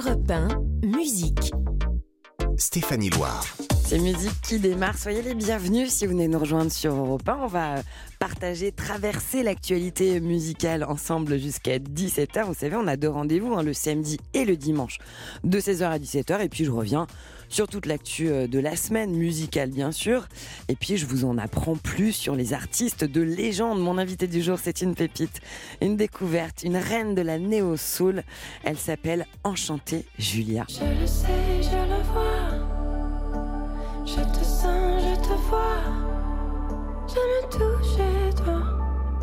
Europe 1, musique. Stéphanie Loire. C'est musique qui démarre. Soyez les bienvenus si vous venez nous rejoindre sur Europe 1. On va partager, traverser l'actualité musicale ensemble jusqu'à 17h. Vous savez, on a deux rendez-vous, hein, le samedi et le dimanche, de 16h à 17h. Et puis je reviens sur toute l'actu euh, de la semaine musicale, bien sûr. Et puis je vous en apprends plus sur les artistes de légende. Mon invité du jour, c'est une pépite, une découverte, une reine de la néo-soul. Elle s'appelle Enchantée Julia. Je le sais. Je te sens, je te vois. Je me touche et toi.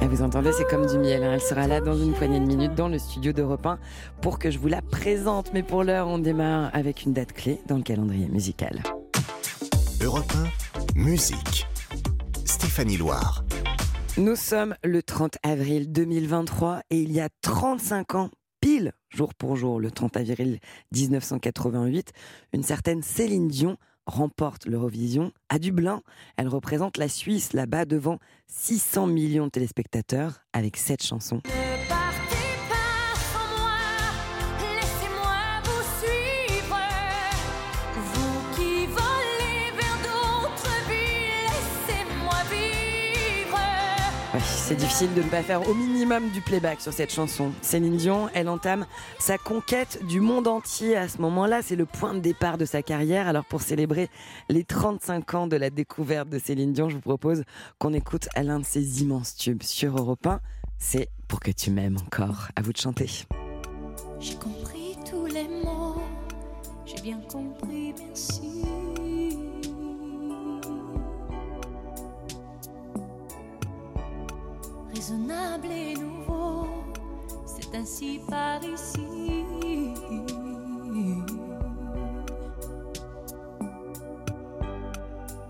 Et vous entendez, c'est comme du miel. hein. Elle sera là dans une poignée de minutes dans le studio d'Europe 1 pour que je vous la présente. Mais pour l'heure, on démarre avec une date clé dans le calendrier musical. Europe 1, musique. Stéphanie Loire. Nous sommes le 30 avril 2023 et il y a 35 ans, pile, jour pour jour, le 30 avril 1988, une certaine Céline Dion remporte l'Eurovision à Dublin. Elle représente la Suisse là-bas devant 600 millions de téléspectateurs avec cette chanson. C'est difficile de ne pas faire au minimum du playback sur cette chanson. Céline Dion, elle entame sa conquête du monde entier à ce moment-là. C'est le point de départ de sa carrière. Alors pour célébrer les 35 ans de la découverte de Céline Dion, je vous propose qu'on écoute l'un de ses immenses tubes sur Europe 1. C'est Pour que tu m'aimes encore. À vous de chanter. J'ai bien compris. Raisonnable et nouveau, c'est ainsi par ici.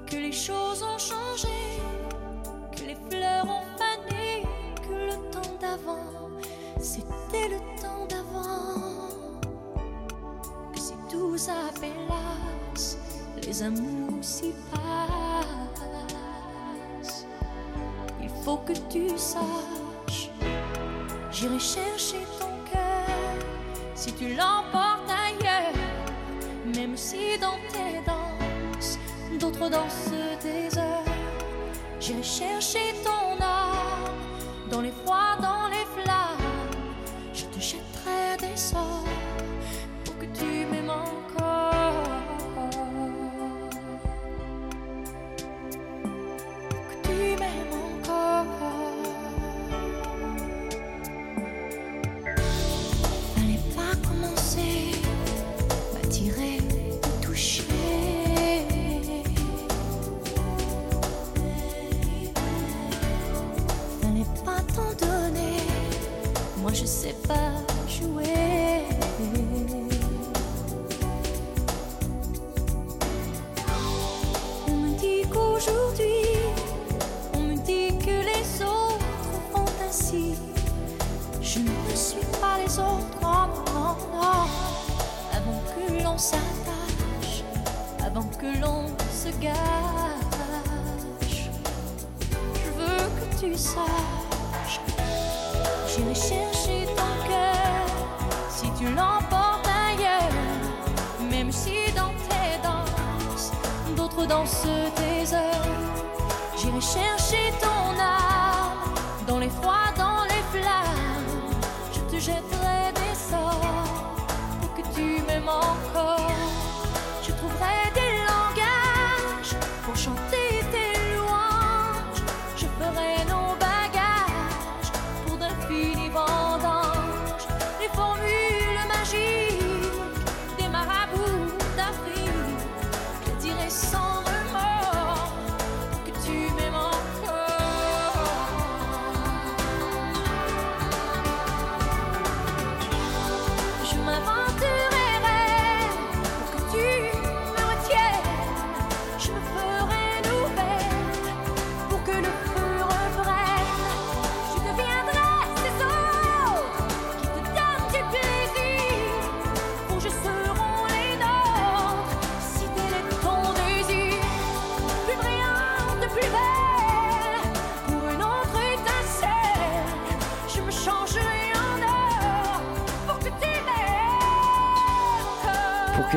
Que les choses ont changé, que les fleurs ont fané, que le temps d'avant, c'était le temps d'avant. Que si tout s'appelasse, les amours s'y passent. Faut que tu saches, j'irai chercher ton cœur si tu l'emportes ailleurs, même si dans tes danses, d'autres dansent des heures. J'irai chercher ton On me dit qu'aujourd'hui, on me dit que les autres font ainsi. Je ne suis pas les autres, non, non. Avant que l'on s'attache, avant que l'on se gâche, je veux que tu saches. J'irai chercher tu l'emportes ailleurs, même si dans tes danses, d'autres dansent tes heures. J'irai chercher ton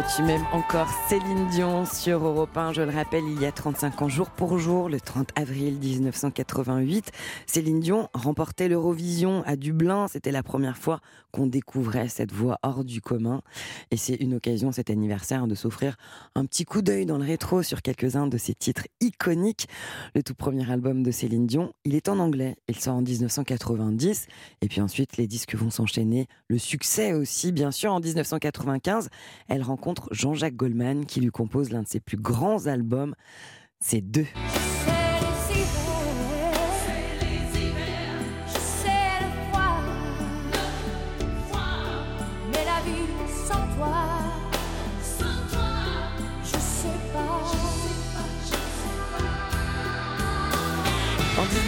tu m'aimes encore, Céline Dion sur Europe 1, je le rappelle, il y a 35 ans, jour pour jour, le 30 avril 1988, Céline Dion remportait l'Eurovision à Dublin. C'était la première fois qu'on découvrait cette voix hors du commun. Et c'est une occasion, cet anniversaire, de s'offrir un petit coup d'œil dans le rétro sur quelques-uns de ses titres iconiques. Le tout premier album de Céline Dion, il est en anglais. Il sort en 1990. Et puis ensuite, les disques vont s'enchaîner. Le succès aussi, bien sûr, en 1995. Elle rencontre Jean-Jacques Goldman qui lui compose l'un de ses plus grands albums. C'est deux.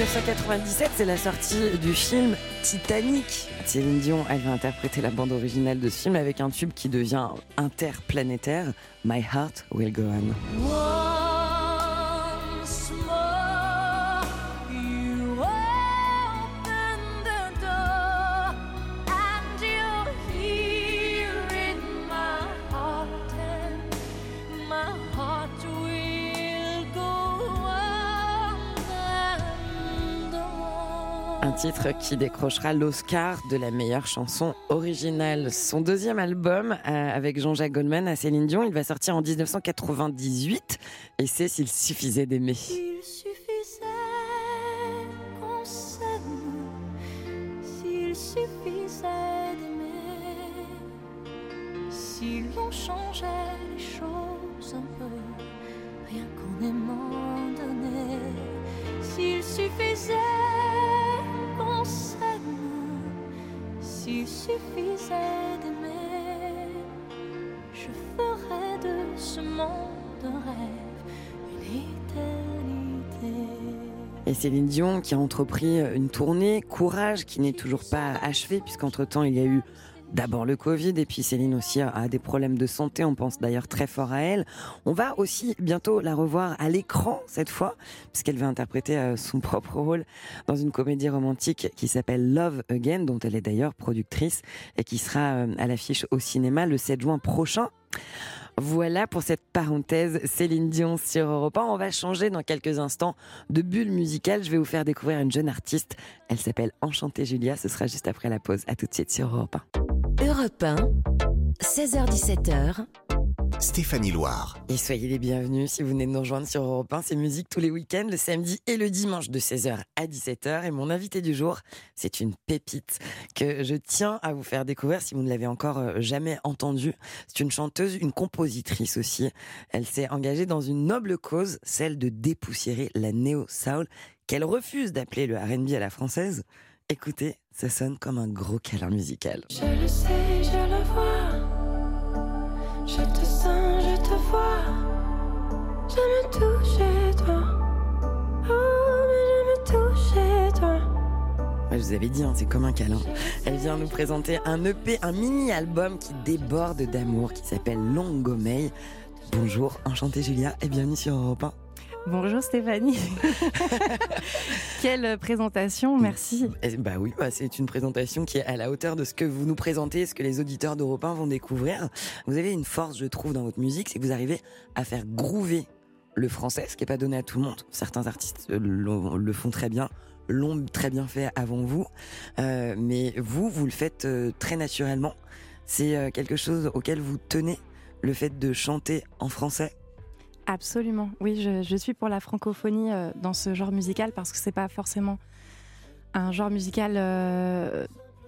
1997, c'est la sortie du film Titanic. Céline Dion, elle va interpréter la bande originale de ce film avec un tube qui devient interplanétaire, My Heart Will Go On. Un titre qui décrochera l'Oscar de la meilleure chanson originale. Son deuxième album euh, avec Jean-Jacques Goldman à Céline Dion, il va sortir en 1998 et c'est S'il suffisait d'aimer. Suffisait qu'on s'il suffisait d'aimer, Et Céline Dion qui a entrepris une tournée, Courage, qui n'est toujours pas achevée, puisqu'entre-temps il y a eu d'abord le Covid, et puis Céline aussi a, des problèmes de santé, on pense d'ailleurs très fort à elle. On va aussi bientôt la revoir à l'écran cette fois, puisqu'elle va interpréter euh, son propre rôle dans une comédie romantique qui s'appelle Love Again, dont elle est d'ailleurs productrice, et qui sera euh, à l'affiche au cinéma le 7 juin prochain. Voilà pour cette parenthèse Céline Dion sur Europe 1. On va changer dans quelques instants de bulle musicale. Je vais vous faire découvrir une jeune artiste. Elle s'appelle Enchantée Julia. Ce sera juste après la pause. À tout de suite sur Europe 1. Europe 1, 16h17h, Stéphanie Loire. Et soyez les bienvenus si vous venez de nous rejoindre sur Europe 1. C'est musique tous les week-ends, le samedi et le dimanche de 16h à 17h. Et mon invité du jour, c'est une pépite que je tiens à vous faire découvrir si vous ne l'avez encore euh, jamais entendue. C'est une chanteuse, une compositrice aussi. Elle s'est engagée dans une noble cause, celle de dépoussiérer la néo-soul qu'elle refuse d'appeler le R&B à la française. Écoutez, ça sonne comme un gros câlin musical. Je le sais, Je me touche chez toi. Oh, mais je me touche chez toi. Ouais, je vous avais dit, hein, c'est comme un câlin. Elle vient nous présenter un EP, un mini-album qui déborde d'amour, qui s'appelle Longomei. Bonjour, enchantée Julia et bienvenue sur Europe 1. Bonjour Stéphanie. Quelle présentation, merci. Eh, bah oui, bah, c'est une présentation qui est à la hauteur de ce que vous nous présentez, ce que les auditeurs d'Europe 1 vont découvrir. Vous avez une force, je trouve, dans votre musique, c'est que vous arrivez à faire groover le français, ce qui n'est pas donné à tout le monde. Certains artistes euh, le font très bien, l'ont très bien fait avant vous, Euh, mais vous, vous le faites euh, très naturellement. C'est quelque chose auquel vous tenez, le fait de chanter en français? Absolument. Oui, je, suis pour la francophonie dans ce genre musical parce que c'est pas forcément un genre musical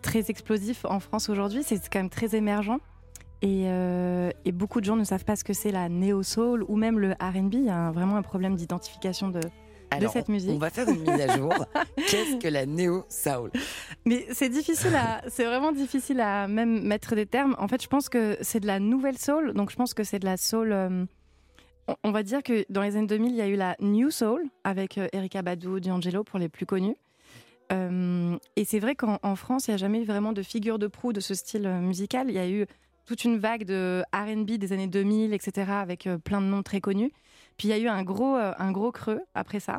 très explosif en France aujourd'hui. C'est quand même très émergent. Et, euh, et beaucoup de gens ne savent pas ce que c'est la néo-soul ou même le RB. Il y a un- vraiment un problème d'identification de, cette musique. On va faire une mise à jour. Qu'est-ce que la néo-soul? Mais c'est difficile à, c'est vraiment difficile à même mettre des termes. En fait, je pense que c'est de la nouvelle soul. Donc, je pense que c'est de la soul. euh, on- on va dire que dans les années 2000, il y a eu la new soul avec euh, Erika Badu, D'Angelo pour les plus connus. Euh, et c'est vrai qu'en en France, il n'y a jamais eu vraiment de figure de proue de ce style musical. Il y a eu toute une vague de R&B des années 2000, etc., avec euh, plein de noms très connus. Puis il y a eu un gros, euh, un gros creux après ça.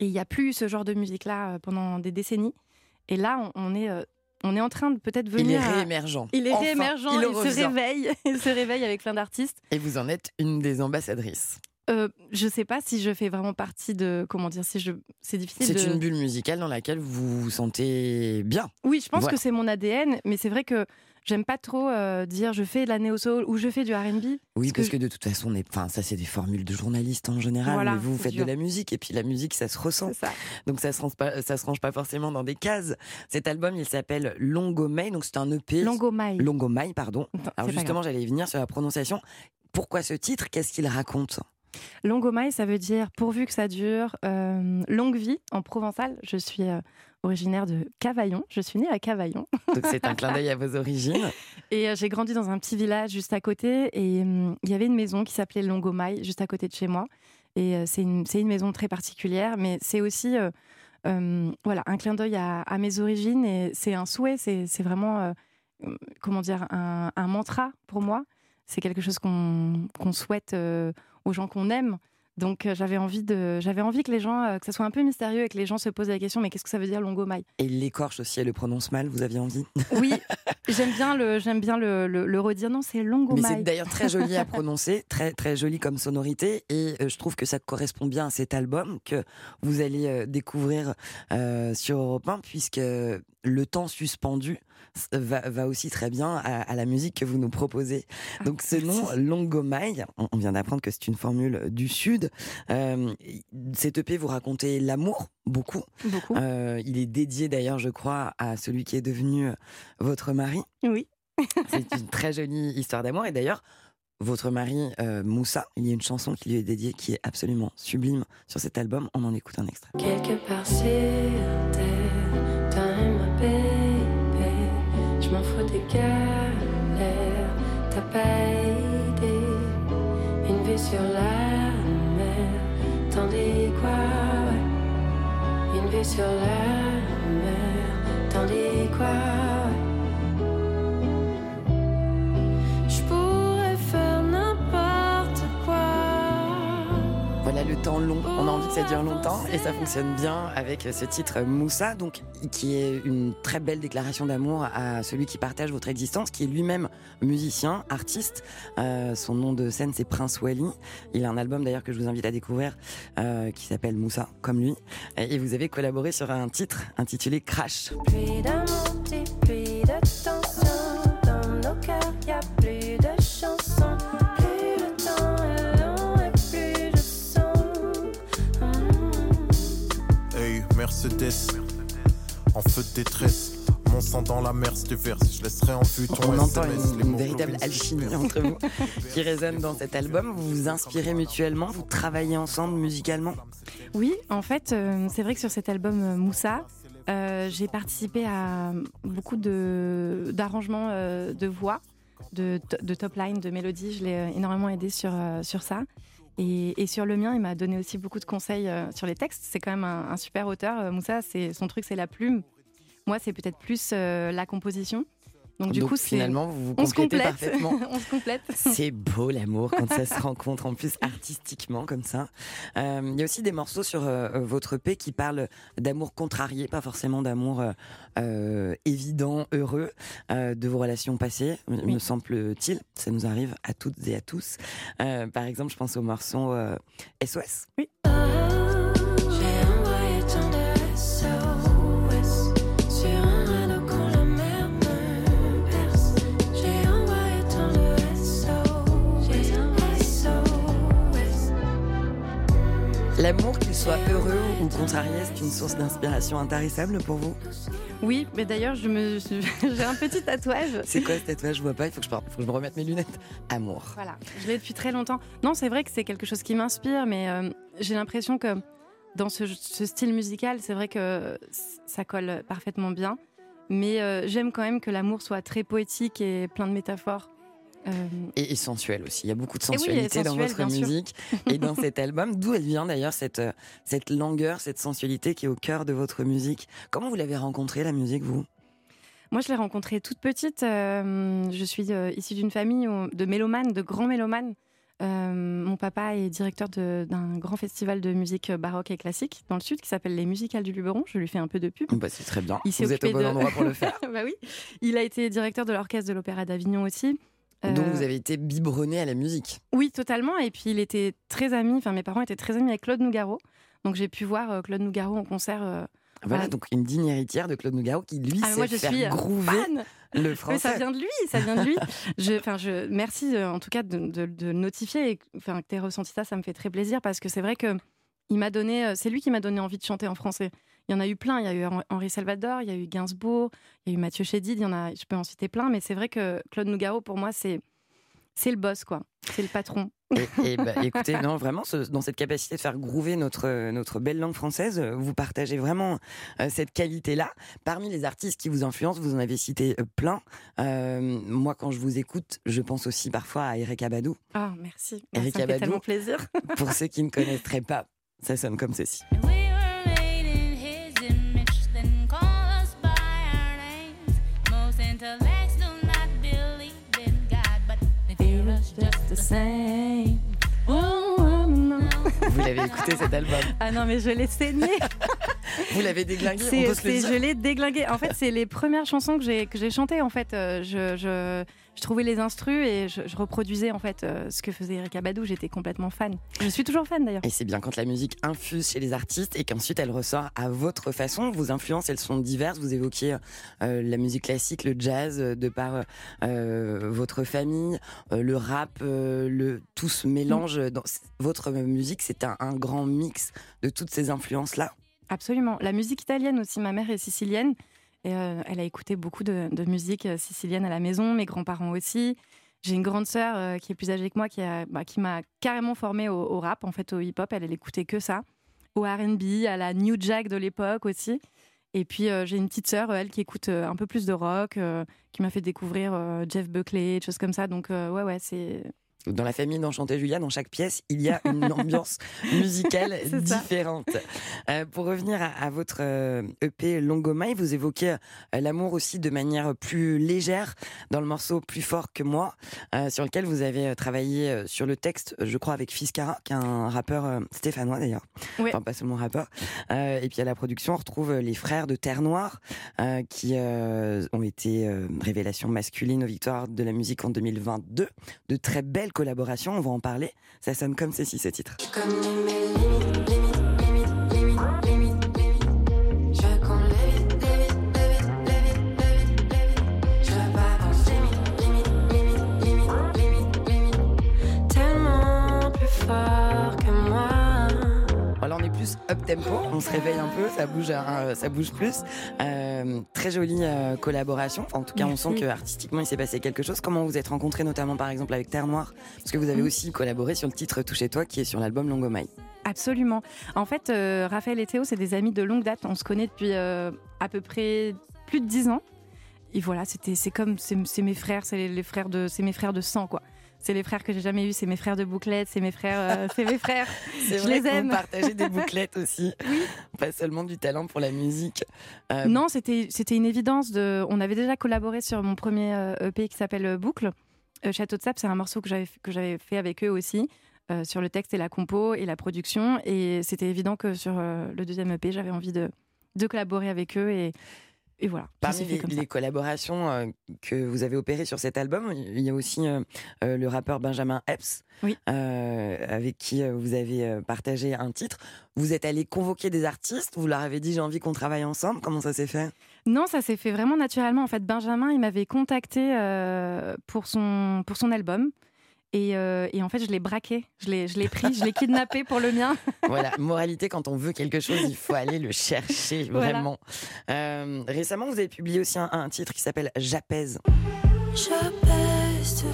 Et il n'y a plus eu ce genre de musique-là euh, pendant des décennies. Et là, on, on est on est en train de peut-être Il est venir. à- réémergent. Il est Enfin, réémergent, il se réveille, il se réveille avec plein d'artistes. Et vous en êtes une des ambassadrices. Euh, je sais pas si je fais vraiment partie de comment dire si je c'est difficile C'est de une bulle musicale dans laquelle vous vous sentez bien. Oui, je pense Voilà. que c'est mon ADN, mais c'est vrai que j'aime pas trop euh, dire je fais de la néo soul ou je fais du R&B. Oui, Parce parce que que, de toute façon, enfin, ça c'est des formules de journalistes en général. Voilà, mais vous, faites dur. de la musique et puis la musique, ça se ressent. Ça. Donc ça se range pas, ça se range pas forcément dans des cases. Cet album, il s'appelle Longomai, donc c'est un EP. Longomai. Longomai, pardon. Alors justement, j'allais venir sur la prononciation. Pourquoi ce titre? Qu'est-ce qu'il raconte? Longomai, ça veut dire pourvu que ça dure, euh, longue vie en provençal. Je suis euh, originaire de Cavaillon. Je suis née à Cavaillon. Donc c'est un clin d'œil à vos origines. Et euh, j'ai grandi dans un petit village juste à côté. Et il y avait une maison qui s'appelait Longomai, juste à côté de chez moi. Et c'est une, maison très particulière, mais c'est aussi voilà, un clin d'œil à, à mes origines. Et c'est un souhait, c'est vraiment, comment dire, un, un mantra pour moi. C'est quelque chose qu'on souhaite aux gens qu'on aime. Donc euh, j'avais envie de, j'avais envie que les gens, euh, que ça soit un peu mystérieux et que les gens se posent la question, mais qu'est-ce que ça veut dire Longomai Et l'écorche aussi, elle le prononce mal, vous aviez envie? Oui, j'aime bien le, j'aime bien le, le, le redire. Non, c'est Mais Longomai. c'est d'ailleurs très joli à prononcer, très très joli comme sonorité, et euh, je trouve que ça correspond bien à cet album que vous allez découvrir sur Europe 1, puisque le temps suspendu va, va aussi très bien à, à la musique que vous nous proposez. Ah, Donc ce nom, Longomai, on on vient d'apprendre que c'est une formule du Sud. Euh, cet EP, vous racontez l'amour, beaucoup. Beaucoup. Euh, il est dédié d'ailleurs, je crois, à celui qui est devenu euh, votre mari. Oui. C'est une très jolie histoire d'amour. Et d'ailleurs, votre mari, euh, Moussa, il y a une chanson qui lui est dédiée qui est absolument sublime sur cet album. On en écoute un extrait. Quelque part sur terre, galères, t'as pas idée. Une vue sur la mer, tandis quoi, ouais. Une vue sur la mer, Voilà le temps long. On a envie que ça dure longtemps et ça fonctionne bien avec ce titre Moussa, donc qui est une très belle déclaration d'amour à celui qui partage votre existence, qui est lui-même musicien, artiste. Euh, son nom de scène c'est Prince Wally. Il a un album d'ailleurs que je vous invite à découvrir euh, qui s'appelle Moussa, comme lui. Et vous avez collaboré sur un titre intitulé Crash. Mercedes, en feu de détresse. Mon sang dans la mer, je verse, je laisserai en vue ton On entend SMS, une, les une mots véritable alchimie entre vous qui résonne dans cet album. Vous vous inspirez mutuellement, vous travaillez ensemble musicalement. Oui, en fait, euh, c'est vrai que sur cet album euh, Moussa, euh, j'ai participé à beaucoup de d'arrangements euh, de voix, de, de top line, de mélodies. Je l'ai énormément aidé sur, euh, sur ça. Et, sur le mien, il m'a donné aussi beaucoup de conseils euh, sur les textes. C'est quand même un, un super auteur. Euh, Moussa, son truc, c'est la plume. Moi, c'est peut-être plus euh, la composition. Donc, du Donc coup, c'est finalement, vous vous complétez complète. parfaitement. on se complète. C'est beau l'amour quand ça se rencontre en plus artistiquement comme ça. Euh, Il y a aussi des morceaux sur euh, votre EP qui parlent d'amour contrarié, pas forcément d'amour euh, euh, évident, heureux, euh, de vos relations passées, me- Oui. me semble-t-il. Ça nous arrive à toutes et à tous. Euh, par exemple, je pense au morceau euh, SOS. J'ai L'amour, qu'il soit heureux ou contrarié, c'est une source d'inspiration intarissable pour vous? Oui, mais d'ailleurs, je me, j'ai un petit tatouage. C'est quoi ce tatouage? Je vois pas, il faut que je, faut que je me remette mes lunettes. Amour. Voilà, je l'ai depuis très longtemps. Non, c'est vrai que c'est quelque chose qui m'inspire, mais euh, j'ai l'impression que dans ce, ce style musical, c'est vrai que ça colle parfaitement bien. Mais euh, j'aime quand même que l'amour soit très poétique et plein de métaphores. Euh, Et, et sensuel aussi. Il y a beaucoup de oui, sensualité dans votre musique et dans cet album. D'où elle vient d'ailleurs cette, euh, cette langueur, cette sensualité qui est au cœur de votre musique? Comment vous l'avez rencontrée la musique, vous? Moi, je l'ai rencontrée toute petite. Euh, je suis euh, issue d'une famille de mélomanes, de grands mélomanes. Euh, mon papa est directeur d'un grand festival de musique baroque et classique dans le sud qui s'appelle les Musicales du Luberon. Je lui fais un peu de pub. Bah, c'est très bien. Il Vous êtes au bon de- endroit pour le faire. bah oui. Il a été directeur de l'orchestre de l'Opéra d'Avignon aussi. Donc Euh, vous avez été biberonné à la musique. Oui, totalement. Et puis il était très ami, enfin mes parents étaient très amis avec Claude Nougaro. Donc j'ai pu voir euh, Claude Nougaro en concert. euh, Voilà, Ouais. donc une digne héritière de Claude Nougaro qui lui Ah, sait moi je faire suis groover fan. le Mais français. ça vient de lui, ça vient de lui. Je, je, merci en tout cas de, de- notifier et que tu aies ressenti ça, ça me fait très plaisir parce que c'est vrai que il m'a donné, c'est lui qui m'a donné envie de chanter en français. Il y en a eu plein, il y a eu Hen- Henri Salvador, il y a eu Gainsbourg, il y a eu Mathieu Chédid, il y en a, je peux en citer plein, mais c'est vrai que Claude Nougaro pour moi c'est c'est le boss quoi, c'est le patron. Et, et bah, écoutez, non, vraiment, ce- dans cette capacité de faire groover notre, notre belle langue française, vous partagez vraiment euh, cette qualité-là. Parmi les artistes qui vous influencent, vous en avez cité euh, plein. Euh, moi, quand je vous écoute, je pense aussi parfois à Eric Abadou. Ah merci, Eric ça me fait Abadou. tellement plaisir. Pour ceux qui ne connaîtraient pas, ça sonne comme ceci. We the same. Oh, oh, non. Vous l'avez écouté cet album Ah non mais je l'ai saigné. Vous l'avez déglingué, on C'est, peut se le c'est- dire je l'ai déglingué. En fait, c'est les premières chansons que j'ai que j'ai chantées. En fait, Euh, je, je, je trouvais les instrus et je, je reproduisais en fait euh, ce que faisait Eric Abadou. J'étais complètement fan. Je suis toujours fan d'ailleurs. Et c'est bien quand la musique infuse chez les artistes et qu'ensuite elle ressort à votre façon. Vos influences, elles sont diverses. Vous évoquiez euh, la musique classique, le jazz, de par votre famille, le rap, le tout se mélange. Dans votre musique, c'est un, un grand mix de toutes ces influences-là. Absolument. La musique italienne aussi. Ma mère est sicilienne et euh, elle a écouté beaucoup de, musique euh, sicilienne à la maison. Mes grands-parents aussi. J'ai une grande sœur euh, qui est plus âgée que moi qui, bah, m'a carrément formée au, rap, en fait, au hip-hop. Elle, elle écoutait que ça. Au RB, à la New Jack de l'époque aussi. Et puis j'ai une petite sœur, elle, qui écoute un peu plus de rock, qui m'a fait découvrir Jeff Buckley, des choses comme ça. Donc ouais, ouais, c'est Dans la famille d'Enchanté Julia, dans chaque pièce, il y a une ambiance musicale différente. Euh, pour revenir à, à votre euh, EP Longomai, vous évoquez euh, l'amour aussi de manière plus légère dans le morceau Plus fort que moi, sur lequel vous avez travaillé sur le texte, je crois, avec Fiskara, qui est un rappeur stéphanois d'ailleurs, Ouais. enfin pas seulement rappeur. Et puis à la production, on retrouve les frères de Terre Noire, qui ont été révélations masculines aux victoires de la musique en 2022 de très belles collaborations, on va en parler. Ça sonne comme ceci, ce titre. Up tempo, on se réveille un peu, ça bouge, euh, ça bouge plus. Euh, très jolie euh, collaboration. Enfin, en tout cas, on sent que artistiquement il s'est passé quelque chose. Comment vous êtes rencontrés, notamment par exemple avec Terre Noire, parce que vous avez Mm. aussi collaboré sur le titre Touche toi, qui est sur l'album Longomai. Absolument. En fait, euh, Raphaël et Théo, c'est des amis de longue date. On se connaît depuis euh, à peu près plus de dix ans. Et voilà, c'était, c'est comme, c'est, c'est mes frères, c'est les, les frères de, c'est mes frères de sang, quoi. C'est les frères que j'ai jamais eus, c'est mes frères de bouclette, c'est mes frères, euh, c'est mes frères. Je vrai les aime. vous partagez des bouclettes aussi, pas seulement du talent pour la musique. Euh, Non, c'était, c'était une évidence. De, on avait déjà collaboré sur mon premier euh, EP qui s'appelle Boucle. Château de sable, c'est un morceau que j'avais, que j'avais fait avec eux aussi. euh, sur le texte et la compo et la production. Et c'était évident que sur euh, le deuxième EP, j'avais envie de, de collaborer avec eux. Et, et voilà. ça Parmi les, collaborations euh, que vous avez opérées sur cet album, il y a aussi euh, euh, le rappeur Benjamin Epps, Oui. avec qui vous avez partagé un titre. Vous êtes allé convoquer des artistes, vous leur avez dit j'ai envie qu'on travaille ensemble. Comment ça s'est fait? Non, ça s'est fait vraiment naturellement. En fait, Benjamin, il m'avait contacté pour, son, pour son album. Et, euh, et en fait, je l'ai braqué, je l'ai, je l'ai pris, je l'ai kidnappé pour le mien. Voilà, moralité, quand on veut quelque chose, il faut aller le chercher, Voilà. vraiment. Euh, récemment, vous avez publié aussi un, un titre qui s'appelle J'apaise. J'apaise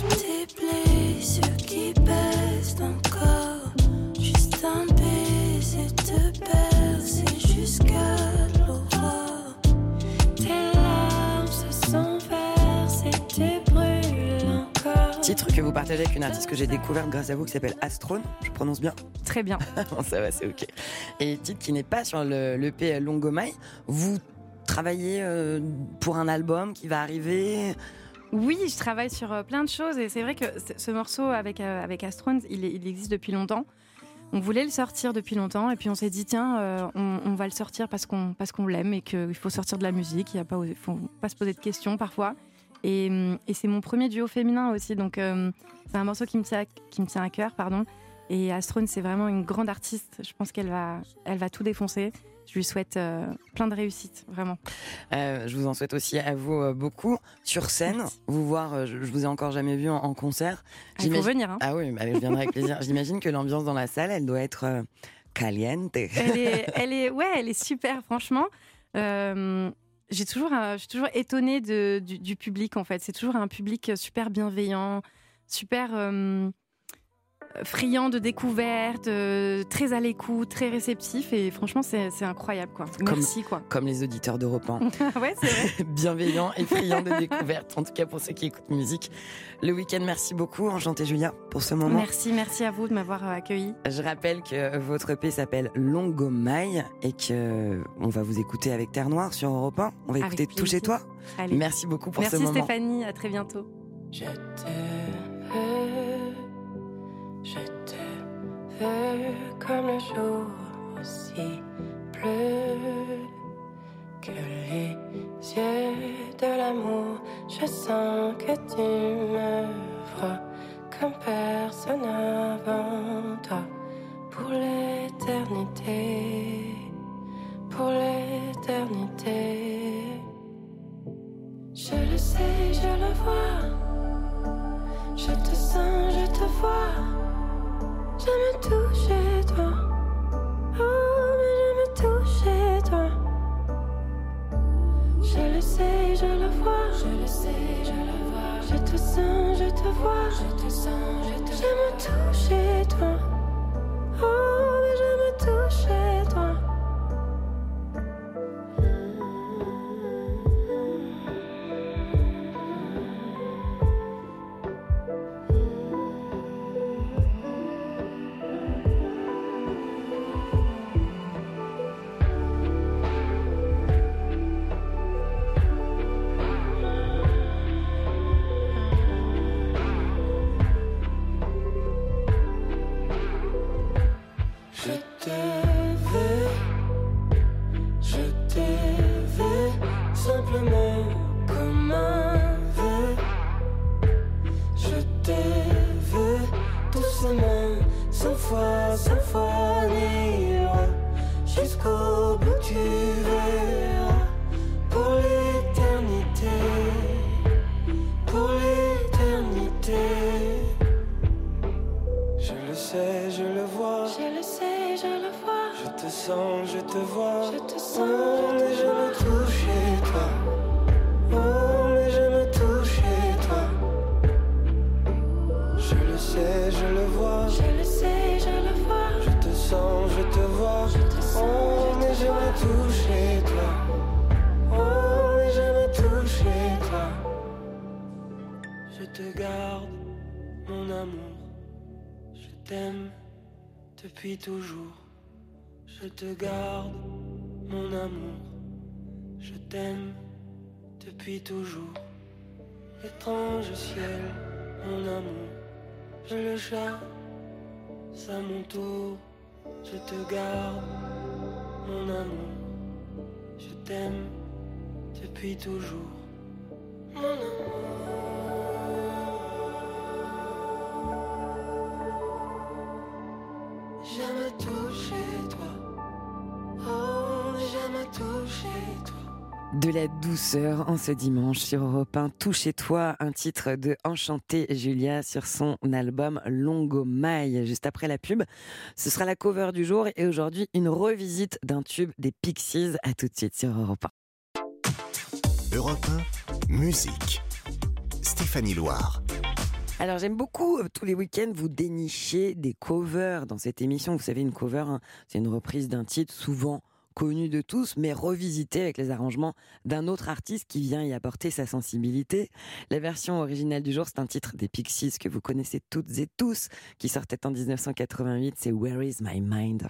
que vous partagez avec une artiste que j'ai découverte grâce à vous qui s'appelle Astrone, je prononce bien Très bien. Bon, ça va, c'est ok. Et titre qui n'est pas sur le l'EP Longomai. Vous travaillez euh, pour un album qui va arriver? Oui, je travaille sur euh, plein de choses et c'est vrai que ce morceau avec, euh, avec Astrones, il, existe depuis longtemps. On voulait le sortir depuis longtemps et puis on s'est dit tiens, euh, on, on va le sortir parce qu'on parce qu'on l'aime et qu'il faut sortir de la musique. Il y a pas, faut pas se poser de questions parfois. Et, et c'est mon premier duo féminin aussi, donc euh, c'est un morceau qui me tient, à- qui me tient à cœur, pardon. Et Astrones, c'est vraiment une grande artiste. Je pense qu'elle va, elle va tout défoncer. Je lui souhaite euh, plein de réussite, vraiment. Euh, je vous en souhaite aussi à vous euh, beaucoup. Sur scène, Merci. vous voir, je, je vous ai encore jamais vu en, en concert. Ah, il faut venir. hein. Ah oui, bah, je viendrai avec plaisir. J'imagine que l'ambiance dans la salle, elle doit être caliente. elle est, elle est, ouais, elle est super, franchement. Euh, j'ai toujours, un- je suis toujours étonnée du, du public, en fait. C'est toujours un public super bienveillant, super euh, friand de découvertes, euh, très à l'écoute, très réceptif. Et franchement, c'est c'est incroyable, quoi. Merci, quoi. Comme les auditeurs d'Europe 1. ouais, c'est vrai. Bienveillants et friands de découvertes, en tout cas pour ceux qui écoutent musique. Le week-end, merci beaucoup. Enchanté Julia pour ce moment. Merci, merci à vous de m'avoir euh, accueilli. Je rappelle que votre EP s'appelle Longomaille et que on va vous écouter avec Terre Noire sur Europe 1. On va Avec écouter Tout chez toi. Allez. Merci beaucoup pour Merci ce moment. Stéphanie, à très bientôt. Je te veux, comme le jour aussi bleu que les yeux de l'amour. Je sens que tu me vois comme personne avant toi pour l'éternité, pour l'éternité. Je le sais, je le vois. Je te sens, je te vois. Je me touche chez toi. Oh, mais je me touche chez toi. Je le sais, je le vois. Je le sais, je le vois. Je te sens, je te vois. Je te sens, je te toi. Oh, doucement, sans foi, sans foi ni jusqu'au bout depuis toujours. Je te garde, mon amour. Je t'aime depuis toujours. Étrange ciel, mon amour. Je le chasse à mon tour. Je te garde, mon amour. Je t'aime depuis toujours. Mon amour. De la douceur en ce dimanche sur Europe 1. Touchez-toi, un titre de Enchanté Julia sur son album Longomaille. Juste après la pub, ce sera la cover du jour et aujourd'hui une revisite d'un tube des Pixies. À tout de suite sur Europe 1. Europe 1, musique. Stéphanie Loire. Alors j'aime beaucoup euh, tous les week-ends vous dénicher des covers dans cette émission. Vous savez, une cover, hein, c'est une reprise d'un titre souvent connu de tous, mais revisité avec les arrangements d'un autre artiste qui vient y apporter sa sensibilité. La version originale du jour, c'est un titre des Pixies que vous connaissez toutes et tous, qui sortait en 1988, c'est Where is my mind?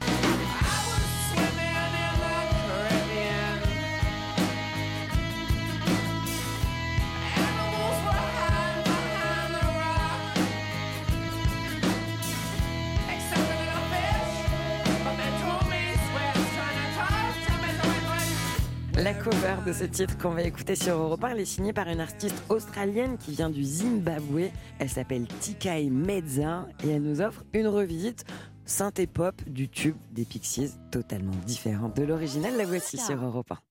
La cover de ce titre qu'on va écouter sur Europe 1, elle est signée par une artiste australienne qui vient du Zimbabwe. Elle s'appelle Tikai Meza et elle nous offre une revisite synthé pop du tube des Pixies, totalement différente de l'original. La voici sur Europe 1.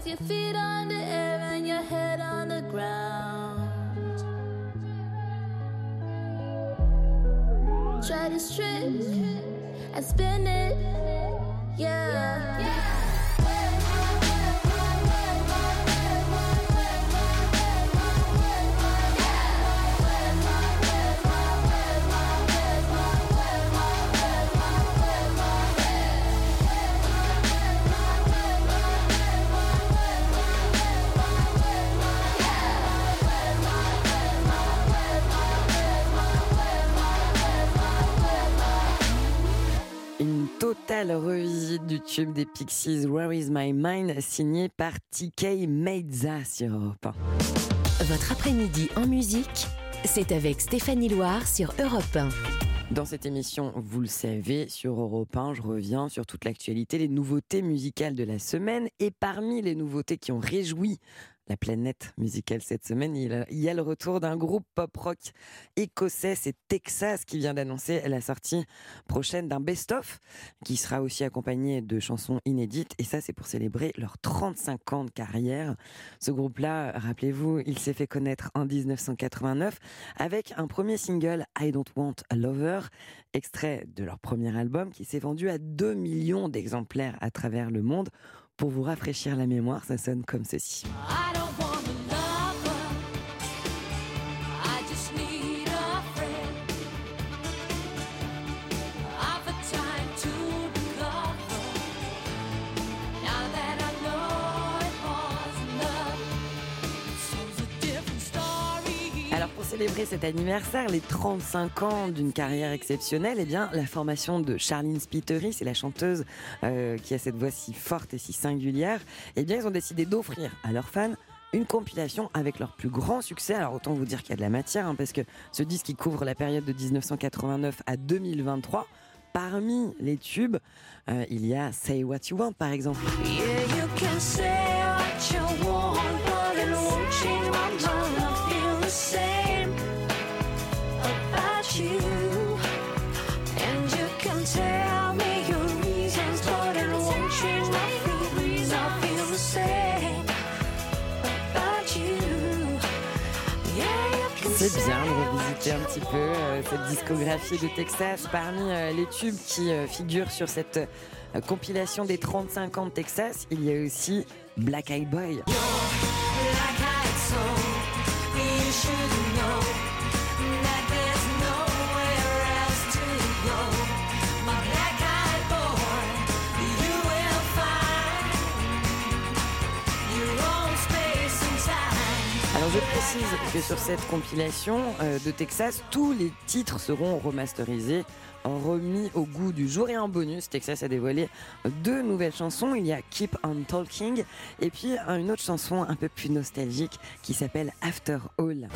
With your feet on the air and your head on the ground. Try this trick and spin it, yeah. Une totale revisite du tube des Pixies Where Is My Mind signée par TK Meiza sur Europe 1. Votre après-midi en musique, c'est avec Stéphanie Loire sur Europe 1. Dans cette émission, vous le savez, sur Europe 1, je reviens sur toute l'actualité, les nouveautés musicales de la semaine. Et parmi les nouveautés qui ont réjoui la planète musicale cette semaine, il y a- le retour d'un groupe pop-rock écossais, c'est Texas qui vient d'annoncer la sortie prochaine d'un best-of qui sera aussi accompagné de chansons inédites. Et ça, c'est pour célébrer leurs 35 ans de carrière. Ce groupe-là, rappelez-vous, il s'est fait connaître en 1989 avec un premier single, I Don't Want a Lover, extrait de leur premier album qui s'est vendu à 2 millions d'exemplaires à travers le monde. Pour vous rafraîchir la mémoire, ça sonne comme ceci. Célébrer cet anniversaire, les 35 ans d'une carrière exceptionnelle, eh bien la formation de Charlene Spiteri, c'est la chanteuse euh, qui a cette voix si forte et si singulière, eh bien ils ont décidé d'offrir à leurs fans une compilation avec leur plus grand succès. Alors autant vous dire qu'il y a de la matière, hein, parce que ce disque qui couvre la période de 1989 à 2023. Parmi les tubes, euh, il y a Say What You Want par exemple. de Texas. Parmi euh, les tubes qui euh, figurent sur cette euh, compilation des 35 ans de Texas, il y a aussi Black Eye Boy. Je précise que sur cette compilation euh, de Texas, tous les titres seront remasterisés, remis au goût du jour. Et en bonus, Texas a dévoilé deux nouvelles chansons. Il y a Keep on Talking et puis une autre chanson un peu plus nostalgique qui s'appelle After All.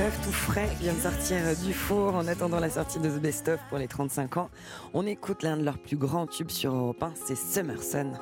neuf, tout frais, vient de sortir euh, du four en attendant la sortie de The Best Of pour les 35 ans. On écoute l'un de leurs plus grands tubes sur Europe 1, c'est Summer Sun.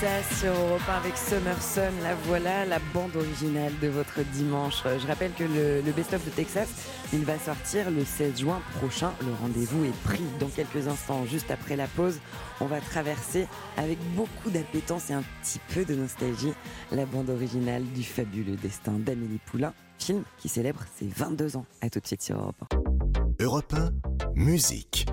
ça sur Europe 1 avec Summer Sun. La voilà, la bande originale de votre dimanche. Je rappelle que le, best-of de Texas, il va sortir le 16 juin prochain. Le rendez-vous est pris dans quelques instants, juste après la pause. On va traverser avec beaucoup d'appétence et un petit peu de nostalgie la bande originale du fabuleux destin d'Amélie Poulain, film qui célèbre ses 22 ans. À tout de suite sur Europe 1. Europe 1, musique.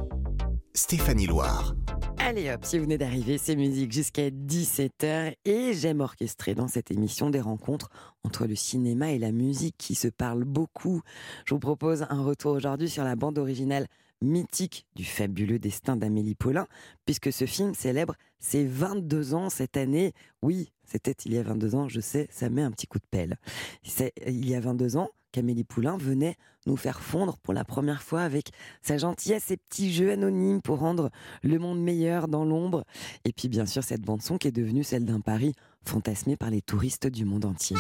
Stéphanie Loire. Allez hop, si vous venez d'arriver, c'est musique jusqu'à 17h et j'aime orchestrer dans cette émission des rencontres entre le cinéma et la musique qui se parlent beaucoup. Je vous propose un retour aujourd'hui sur la bande originale mythique du fabuleux destin d'Amélie Paulin, puisque ce film célèbre ses 22 ans cette année. Oui, c'était il y a 22 ans, je sais, ça met un petit coup de pelle. C'est il y a 22 ans qu'Amélie Poulain venait nous faire fondre pour la première fois avec sa gentillesse et petits jeux anonymes pour rendre le monde meilleur dans l'ombre. Et puis bien sûr cette bande son qui est devenue celle d'un Paris fantasmé par les touristes du monde entier.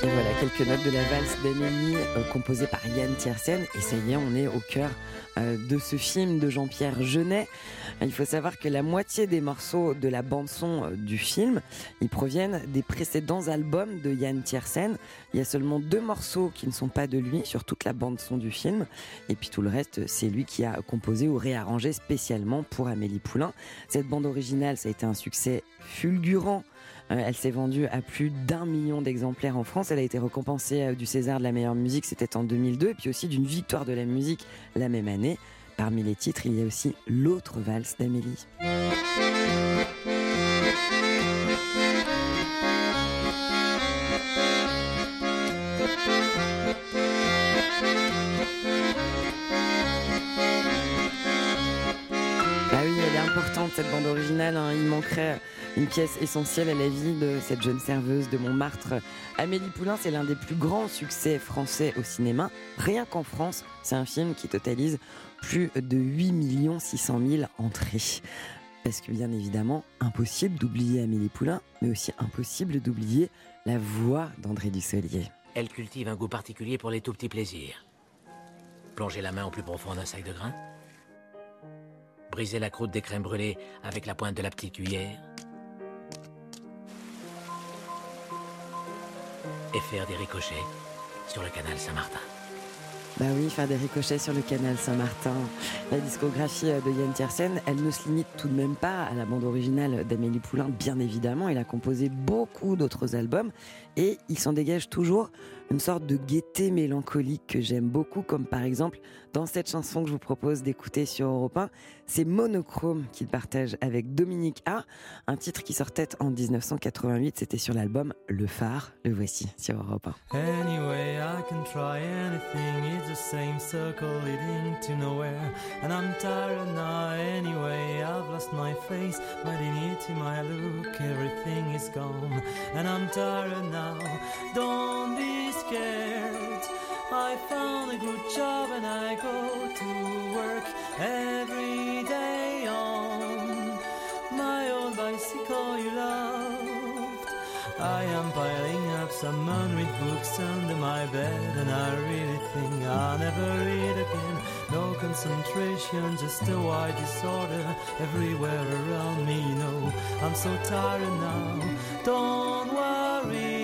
Et voilà quelques notes de la valse d'Amélie euh, composée par Yann Tiersen. Et ça y est, on est au cœur euh, de ce film de Jean-Pierre Jeunet. Il faut savoir que la moitié des morceaux de la bande-son euh, du film, ils proviennent des précédents albums de Yann Tiersen. Il y a seulement deux morceaux qui ne sont pas de lui sur toute la bande-son du film. Et puis tout le reste, c'est lui qui a composé ou réarrangé spécialement pour Amélie Poulain. Cette bande originale, ça a été un succès fulgurant. Euh, Elle s'est vendue à plus d'un million d'exemplaires en France. Elle a été récompensée euh, du César de la meilleure musique, c'était en 2002, et puis aussi d'une victoire de la musique la même année. Parmi les titres, il y a aussi l'autre valse d'Amélie. Cette bande originale. hein. Il manquerait une pièce essentielle à la vie de cette jeune serveuse de Montmartre. Amélie Poulain, c'est l'un des plus grands succès français au cinéma. Rien qu'en France, c'est un film qui totalise plus de 8 600 000 entrées. Parce que bien évidemment, impossible d'oublier Amélie Poulain, mais aussi impossible d'oublier la voix d'André Dussolier. Elle cultive un goût particulier pour les tout petits plaisirs. Plonger la main au plus profond d'un sac de grains. Briser la croûte des crèmes brûlées avec la pointe de la petite cuillère. Et faire des ricochets sur le canal Saint-Martin. Bah oui, faire des ricochets sur le canal Saint-Martin. La discographie de Yann Tiersen, elle ne se limite tout de même pas à la bande originale d'Amélie Poulain, bien évidemment. Il a composé beaucoup d'autres albums et il s'en dégage toujours une sorte de gaieté mélancolique que j'aime beaucoup, comme par exemple dans cette chanson que je vous propose d'écouter sur Europe 1. C'est Monochrome qu'il partage avec Dominique A, un titre qui sortait en 1988. C'était sur l'album Le Phare. Le voici sur Europe 1. Anyway, I can try anything. It's the same circle leading to nowhere. And I'm tired now. Anyway, I've lost my face, my dignity, my look. Everything is gone. And I'm tired now. Don't be scared. I found a good job and I go to work every day on my old bicycle you loved. I am piling up some unread books under my bed, and I really think I'll never read again. No concentration, just a wide disorder everywhere around me. Know, I'm so tired now. Don't worry,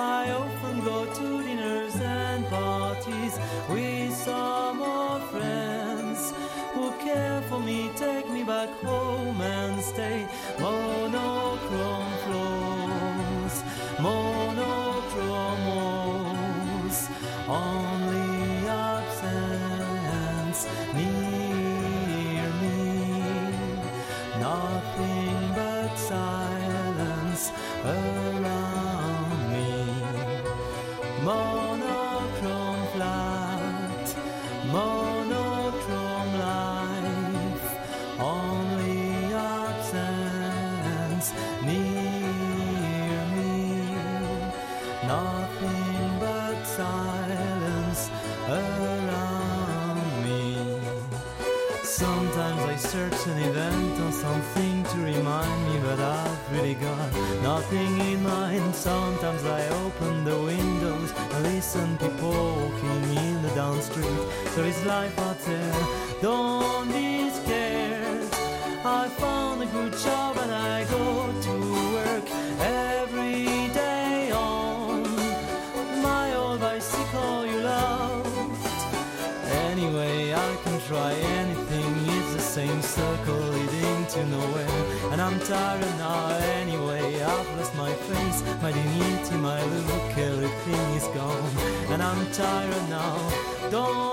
I often go to dinners and parties with some old friends who care for me. Take me back home and stay monochrome floors, monochrome walls, only remind me, but I've really got nothing in mind. Sometimes I open the windows and listen people walking in the down street. There is life out there, don't be scared. I found a good job and I go to work every day on my old bicycle you loved. Anyway, I can try anything, it's the same circle leading to nowhere. And I'm tired now anyway, I've lost my face, my dignity, my look, everything is gone. And I'm tired now, don't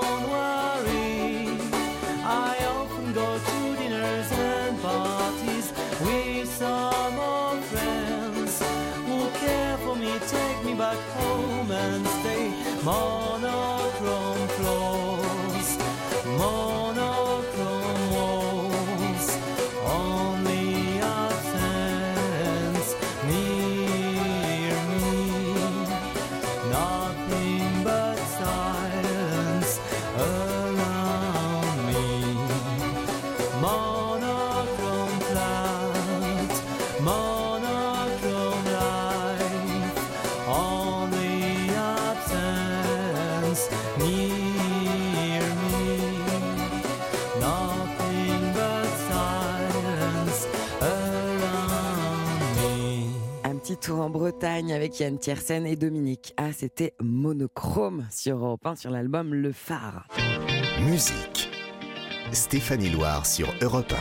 en Bretagne avec Yann Tiersen et Dominique. Ah, c'était monochrome sur Europe 1, sur l'album Le Phare. Musique. Stéphanie Loire sur Europe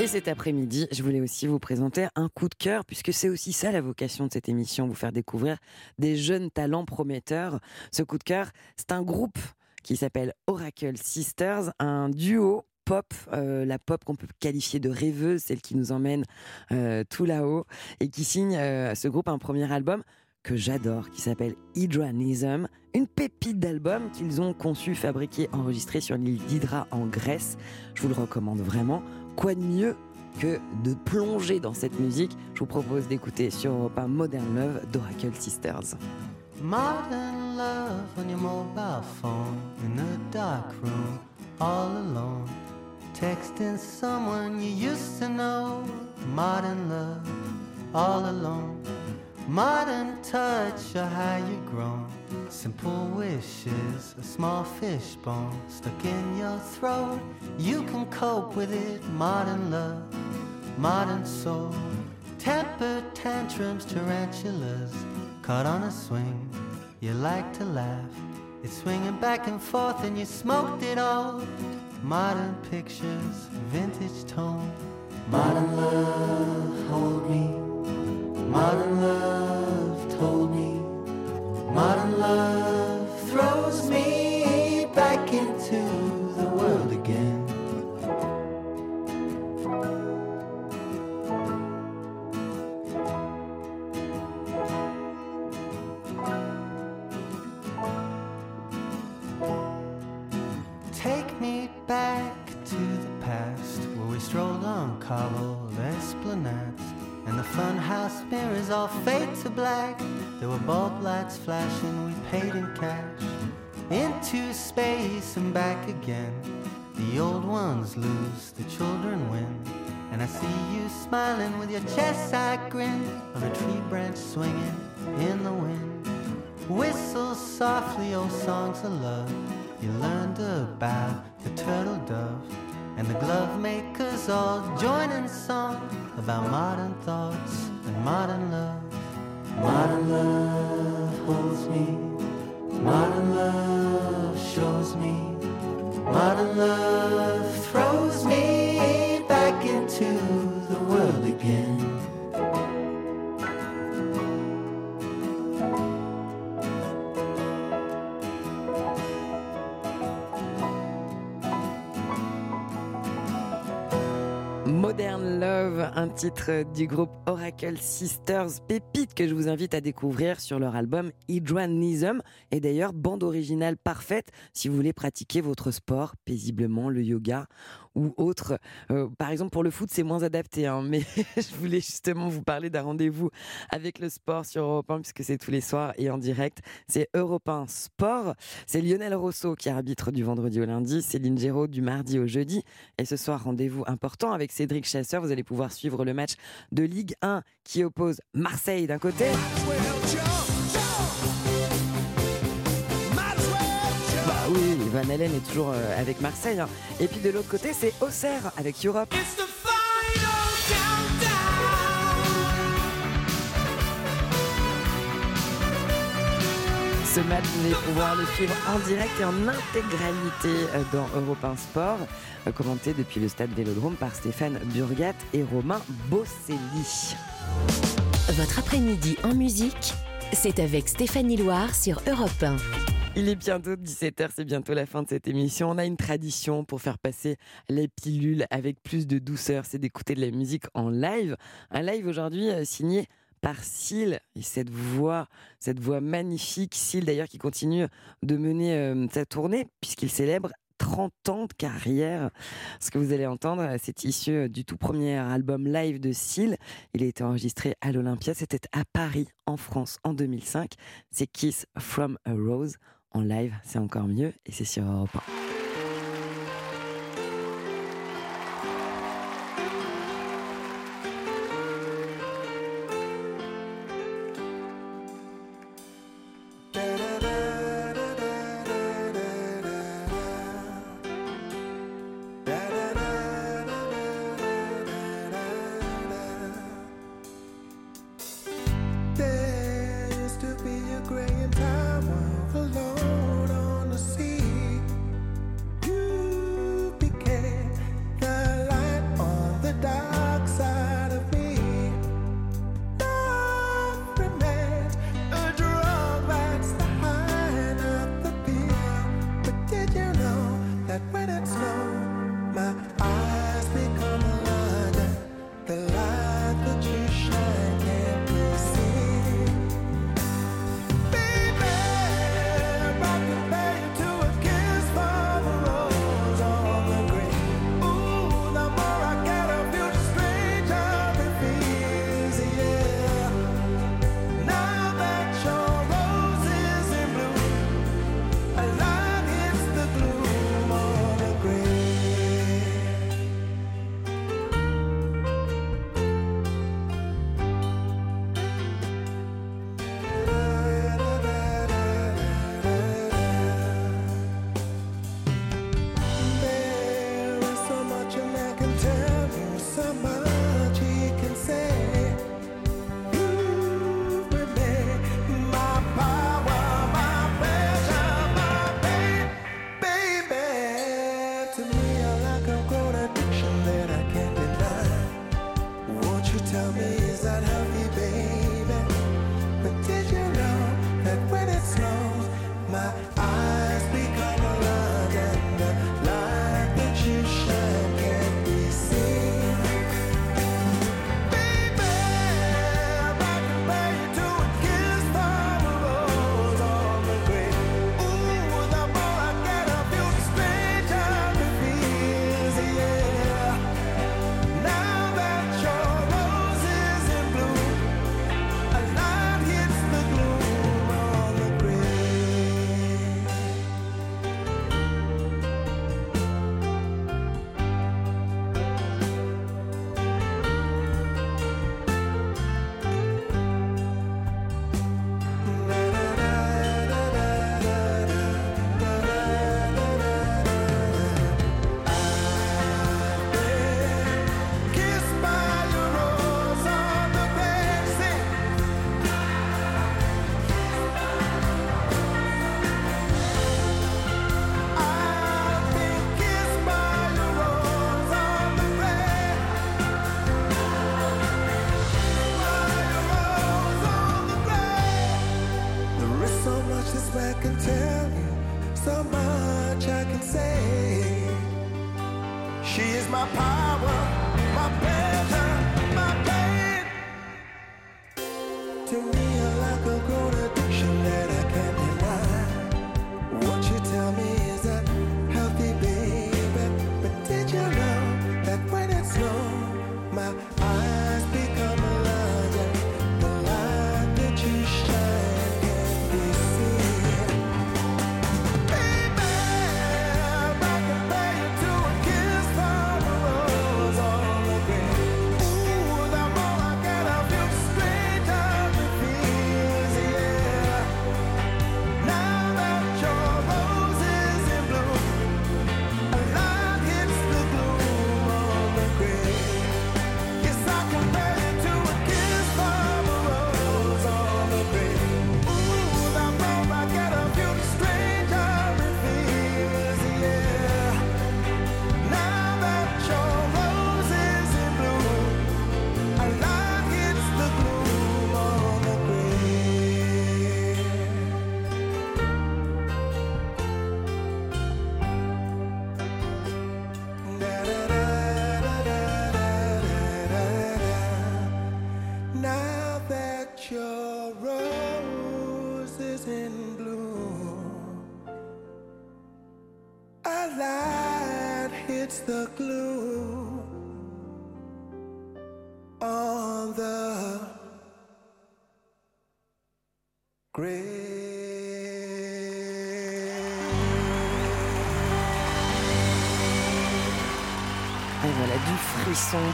Et cet après-midi, je voulais aussi vous présenter un coup de cœur, puisque c'est aussi ça la vocation de cette émission, vous faire découvrir des jeunes talents prometteurs. Ce coup de cœur, c'est un groupe qui s'appelle Oracle Sisters, un duo pop, euh, la pop qu'on peut qualifier de rêveuse, celle qui nous emmène euh, tout là-haut, et qui signe euh, ce groupe un premier album que j'adore, qui s'appelle Hydranism, une pépite d'album qu'ils ont conçu, fabriqué, enregistré sur l'île d'Hydra en Grèce. Je vous le recommande vraiment. Quoi de mieux que de plonger dans cette musique? Je vous propose d'écouter sur Europe 1 Modern Love d'Oracle Sisters. Modern love on your mobile phone in dark room, all. Texting someone you used to know. Modern love, all alone. Modern touch, or how you grown. Simple wishes, a small fishbone stuck in your throat. You can cope with it. Modern love, modern soul. Temper tantrums, tarantulas, caught on a swing. You like to laugh. It's swinging back and forth, and you smoked it all. Modern pictures, vintage tone. Modern love, hold me. Modern love told me. Modern love throws me back into cobbled esplanades and the funhouse mirrors all fade to black. There were bulb lights flashing, we paid in cash. Into space and back again. The old ones lose, the children win. And I see you smiling with your chest side grin on a tree branch swinging in the wind. Whistle softly, old songs of love. You learned about the turtle dove and the glove makers all join in song about modern thoughts and modern love. Modern love holds me, modern love shows me, modern love throws me Modern Love, un titre du groupe Oracle Sisters, pépite que je vous invite à découvrir sur leur album Hydranism. Et d'ailleurs, bande originale parfaite si vous voulez pratiquer votre sport paisiblement, le yoga ou autres. Euh, par exemple, pour le foot, c'est moins adapté, hein, mais je voulais justement vous parler d'un rendez-vous avec le sport sur Europe 1, puisque c'est tous les soirs et en direct. C'est Europe 1 Sport. C'est Lionel Rosso qui arbitre du vendredi au lundi, Céline Géraud du mardi au jeudi. Et ce soir, rendez-vous important avec Cédric Chasseur. Vous allez pouvoir suivre le match de Ligue 1 qui oppose Marseille d'un côté. Van Halen est toujours euh, avec Marseille. hein. Et puis de l'autre côté, c'est Auxerre avec Europe. Ce match, vous allez pouvoir le suivre en direct et en intégralité euh, dans Europe 1 Sport, euh, commenté depuis le stade Vélodrome par Stéphane Burgat et Romain Bosselli. Votre après-midi en musique, c'est avec Stéphanie Loire sur Europe 1. Il est bientôt 17h, c'est bientôt la fin de cette émission. On a une tradition pour faire passer les pilules avec plus de douceur, c'est d'écouter de la musique en live. Un live aujourd'hui euh, signé par Syl et cette voix, cette voix magnifique, Syl d'ailleurs qui continue de mener euh, sa tournée puisqu'il célèbre 30 ans de carrière. Ce que vous allez entendre, euh, c'est issu du tout premier album live de Syl. Il a été enregistré à l'Olympia, c'était à Paris, en France, en 2005. C'est Kiss from a Rose. En live, c'est encore mieux et c'est sur Europe 1.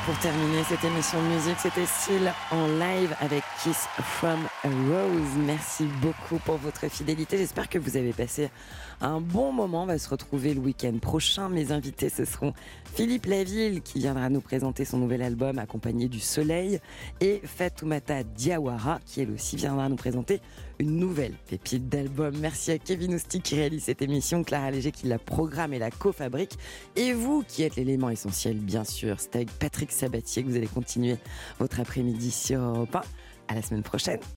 Pour terminer cette émission de musique. C'était Seal en live avec Kiss from Rose. Merci beaucoup pour votre fidélité. J'espère que vous avez passé un bon moment. On va se retrouver le week-end prochain. Mes invités, ce seront Philippe Laville qui viendra nous présenter son nouvel album accompagné du soleil et Fatoumata Diawara qui elle aussi viendra nous présenter une nouvelle pépite d'album. Merci à Kevin Ousti qui réalise cette émission, Clara Léger qui la programme et la co-fabrique et vous qui êtes l'élément essentiel bien sûr. C'est avec Patrick Sabatier que vous allez continuer votre après-midi sur Europe 1. À la semaine prochaine.